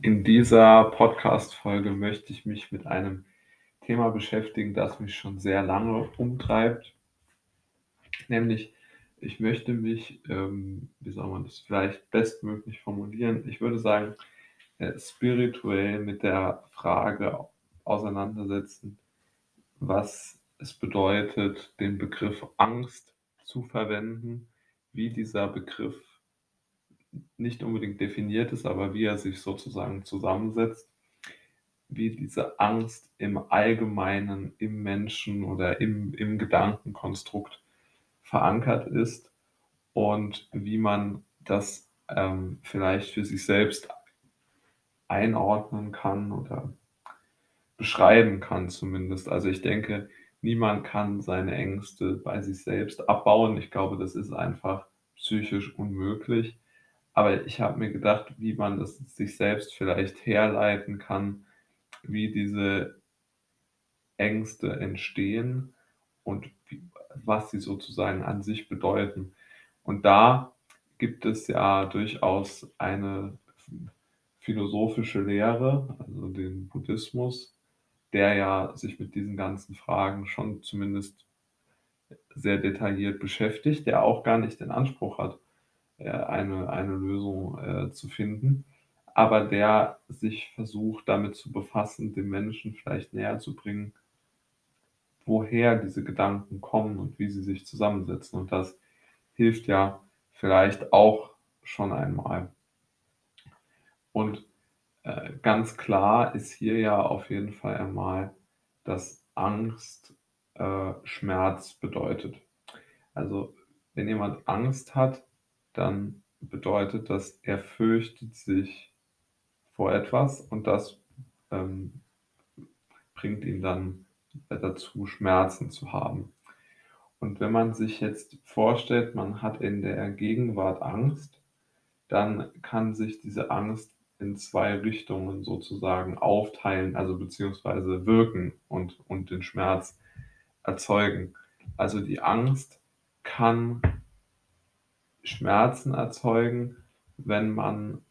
In dieser Podcast-Folge möchte ich mich mit einem Thema beschäftigen, das mich schon sehr lange umtreibt. Nämlich, ich möchte mich, ähm, wie soll man das vielleicht bestmöglich formulieren? Ich würde sagen, äh, spirituell mit der Frage auseinandersetzen, was es bedeutet, den Begriff Angst zu verwenden, wie dieser Begriff nicht unbedingt definiert ist, aber wie er sich sozusagen zusammensetzt, wie diese Angst im Allgemeinen, im Menschen oder im, im Gedankenkonstrukt verankert ist und wie man das ähm, vielleicht für sich selbst einordnen kann oder beschreiben kann zumindest. Also ich denke, niemand kann seine Ängste bei sich selbst abbauen. Ich glaube, das ist einfach psychisch unmöglich. Aber ich habe mir gedacht, wie man das sich selbst vielleicht herleiten kann, wie diese Ängste entstehen und wie, was sie sozusagen an sich bedeuten. Und da gibt es ja durchaus eine philosophische Lehre, also den Buddhismus, der ja sich mit diesen ganzen Fragen schon zumindest sehr detailliert beschäftigt, der auch gar nicht den Anspruch hat, äh, eine, eine Lösung äh, zu finden, aber der sich versucht damit zu befassen, den Menschen vielleicht näher zu bringen, woher diese Gedanken kommen und wie sie sich zusammensetzen. Und das hilft ja vielleicht auch schon einmal. Und äh, ganz klar ist hier ja auf jeden Fall einmal, dass Angst äh, Schmerz bedeutet. Also wenn jemand Angst hat, dann bedeutet das, er fürchtet sich vor etwas und das ähm, bringt ihn dann dazu, Schmerzen zu haben. Und wenn man sich jetzt vorstellt, man hat in der Gegenwart Angst, dann kann sich diese Angst in zwei Richtungen sozusagen aufteilen, also beziehungsweise wirken und, und den Schmerz erzeugen. Also die Angst kann Schmerzen erzeugen, wenn man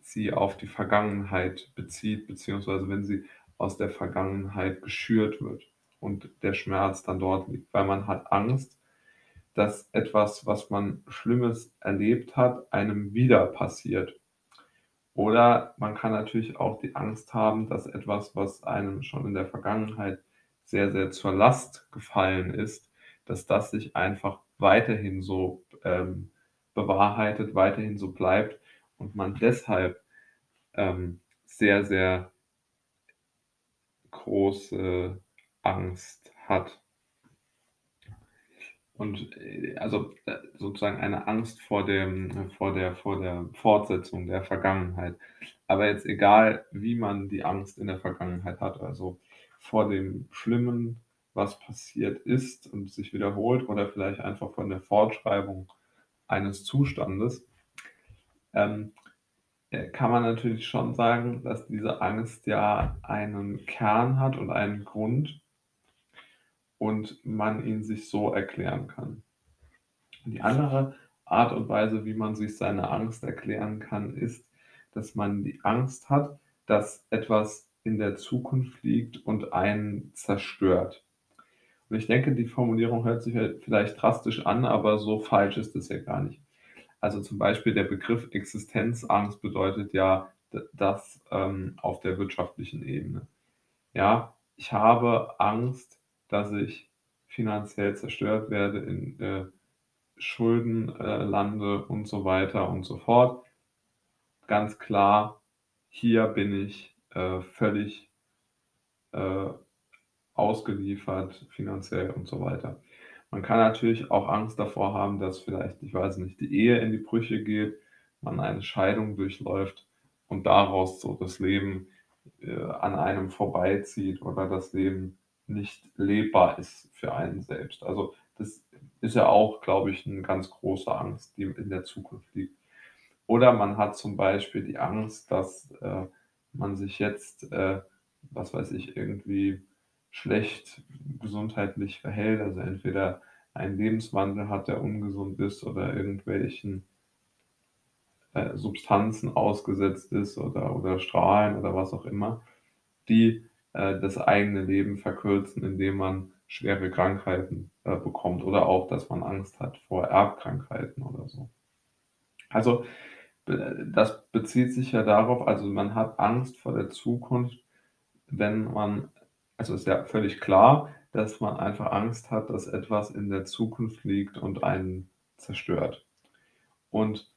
sie auf die Vergangenheit bezieht, beziehungsweise wenn sie aus der Vergangenheit geschürt wird und der Schmerz dann dort liegt, weil man hat Angst, dass etwas, was man Schlimmes erlebt hat, einem wieder passiert. Oder man kann natürlich auch die Angst haben, dass etwas, was einem schon in der Vergangenheit sehr, sehr zur Last gefallen ist, dass das sich einfach weiterhin so ähm, bewahrheitet, weiterhin so bleibt und man deshalb ähm, sehr, sehr große Angst hat. Und äh, also äh, sozusagen eine Angst vor dem, vor der, vor der Fortsetzung der Vergangenheit. Aber jetzt egal, wie man die Angst in der Vergangenheit hat, also vor dem Schlimmen, was passiert ist und sich wiederholt, oder vielleicht einfach von der Fortschreibung eines Zustandes, ähm, äh, kann man natürlich schon sagen, dass diese Angst ja einen Kern hat und einen Grund und man ihn sich so erklären kann. Die andere Art und Weise, wie man sich seine Angst erklären kann, ist, dass man die Angst hat, dass etwas in der Zukunft liegt und einen zerstört. Und ich denke, die Formulierung hört sich vielleicht drastisch an, aber so falsch ist es ja gar nicht. Also zum Beispiel der Begriff Existenzangst bedeutet ja das ähm, auf der wirtschaftlichen Ebene. Ja, ich habe Angst, dass ich finanziell zerstört werde, in äh, Schulden äh, lande und so weiter und so fort. Ganz klar, hier bin ich äh, völlig äh, ausgeliefert, finanziell und so weiter. Man kann natürlich auch Angst davor haben, dass vielleicht, ich weiß nicht, die Ehe in die Brüche geht, man eine Scheidung durchläuft und daraus so das Leben äh, an einem vorbeizieht oder das Leben nicht lebbar ist für einen selbst. Also das ist ja auch, glaube ich, eine ganz große Angst, die in der Zukunft liegt. Oder man hat zum Beispiel die Angst, dass äh, man sich jetzt, äh, was weiß ich, irgendwie schlecht gesundheitlich verhält, also entweder einen Lebenswandel hat, der ungesund ist oder irgendwelchen äh, Substanzen ausgesetzt ist oder oder Strahlen oder was auch immer, die, äh, das eigene Leben verkürzen, indem man schwere Krankheiten, äh, bekommt oder auch, dass man Angst hat vor Erbkrankheiten oder so. Also, be das bezieht sich ja darauf also, man hat Angst vor der Zukunft, wenn man also, ist ja völlig klar, dass man einfach Angst hat, dass etwas in der Zukunft liegt und einen zerstört. Und,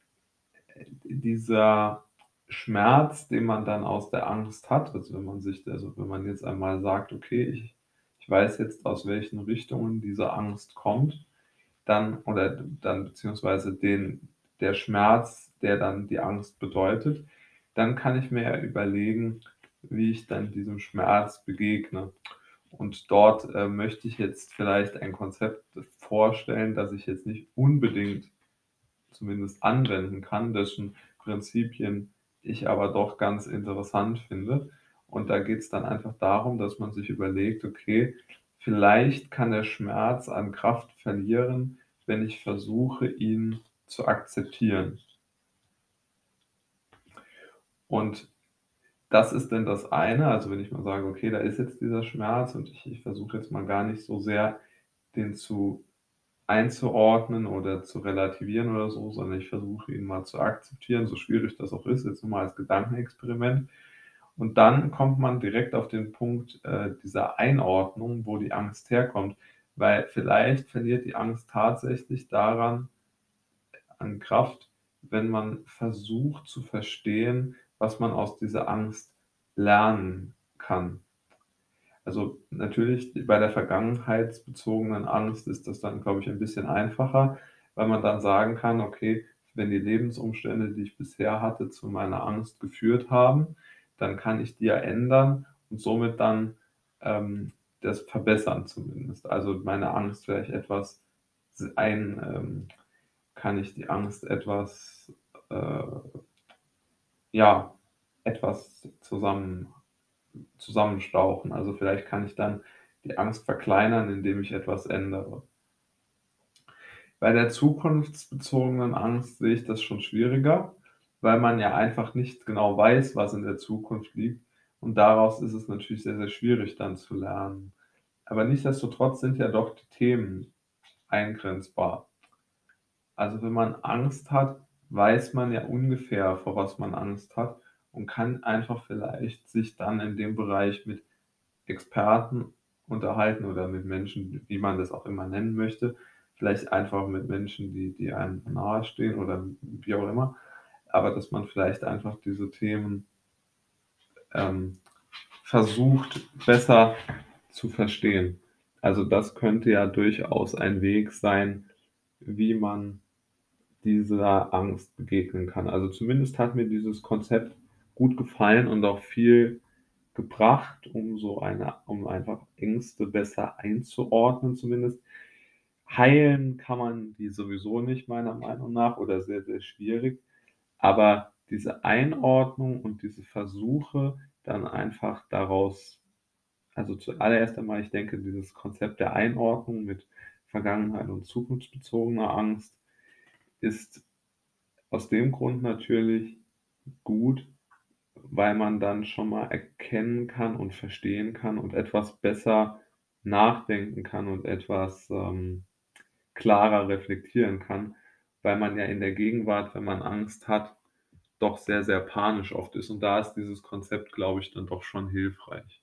äh, dieser Schmerz, den man dann aus der Angst hat, also, wenn man sich also, wenn man jetzt einmal sagt: „Okay, ich ich weiß jetzt, aus welchen Richtungen diese Angst kommt“, dann oder dann beziehungsweise den der Schmerz, der dann die Angst bedeutet, dann kann ich mir überlegen, wie ich dann diesem Schmerz begegne. Und dort, äh, möchte ich jetzt vielleicht ein Konzept vorstellen, das ich jetzt nicht unbedingt zumindest anwenden kann, dessen Prinzipien ich aber doch ganz interessant finde. Und da geht's dann einfach darum, dass man sich überlegt: „Okay, vielleicht kann der Schmerz an Kraft verlieren, wenn ich versuche, ihn zu akzeptieren.“ Und das ist dann das eine, also, wenn ich mal sage: „Okay, da ist jetzt dieser Schmerz und ich ich versuche jetzt mal gar nicht so sehr, den zu einzuordnen oder zu relativieren oder so, sondern ich versuche ihn mal zu akzeptieren, so schwierig das auch ist, jetzt nur mal als Gedankenexperiment.“ Und dann kommt man direkt auf den Punkt, äh, dieser Einordnung, wo die Angst herkommt, weil vielleicht verliert die Angst tatsächlich daran an Kraft, wenn man versucht zu verstehen, was man aus dieser Angst lernen kann. Also, natürlich bei der vergangenheitsbezogenen Angst ist das dann, glaube ich, ein bisschen einfacher, weil man dann sagen kann: „Okay, wenn die Lebensumstände, die ich bisher hatte, zu meiner Angst geführt haben, dann kann ich die ja ändern und somit dann, ähm, das verbessern zumindest. Also, meine Angst vielleicht etwas ein ähm, kann ich die Angst etwas, äh ja, etwas zusammen zusammenstauchen. Also, vielleicht kann ich dann die Angst verkleinern, indem ich etwas ändere. Bei der zukunftsbezogenen Angst sehe ich das schon schwieriger, weil man ja einfach nicht genau weiß, was in der Zukunft liegt und daraus ist es natürlich sehr, sehr schwierig dann zu lernen. Aber nichtsdestotrotz sind ja doch die Themen eingrenzbar. Also, wenn man Angst hat, weiß man ja ungefähr, vor was man Angst hat und kann einfach vielleicht sich dann in dem Bereich mit Experten unterhalten oder mit Menschen, wie man das auch immer nennen möchte. Vielleicht einfach mit Menschen, die die einem nahestehen oder wie auch immer. Aber dass man vielleicht einfach diese Themen ähm, versucht, besser zu verstehen. Also, das könnte ja durchaus ein Weg sein, wie man dieser Angst begegnen kann. Also, zumindest hat mir dieses Konzept gut gefallen und auch viel gebracht, um so eine um einfach Ängste besser einzuordnen zumindest. Heilen kann man die sowieso nicht meiner Meinung nach oder sehr, sehr schwierig. Aber diese Einordnung und diese Versuche, dann einfach daraus also, zuallererst einmal, ich denke, dieses Konzept der Einordnung mit Vergangenheit und zukunftsbezogener Angst ist aus dem Grund natürlich gut, weil man dann schon mal erkennen kann und verstehen kann und etwas besser nachdenken kann und etwas, ähm, klarer reflektieren kann, weil man ja in der Gegenwart, wenn man Angst hat, doch sehr, sehr panisch oft ist und da ist dieses Konzept, glaube ich, dann doch schon hilfreich.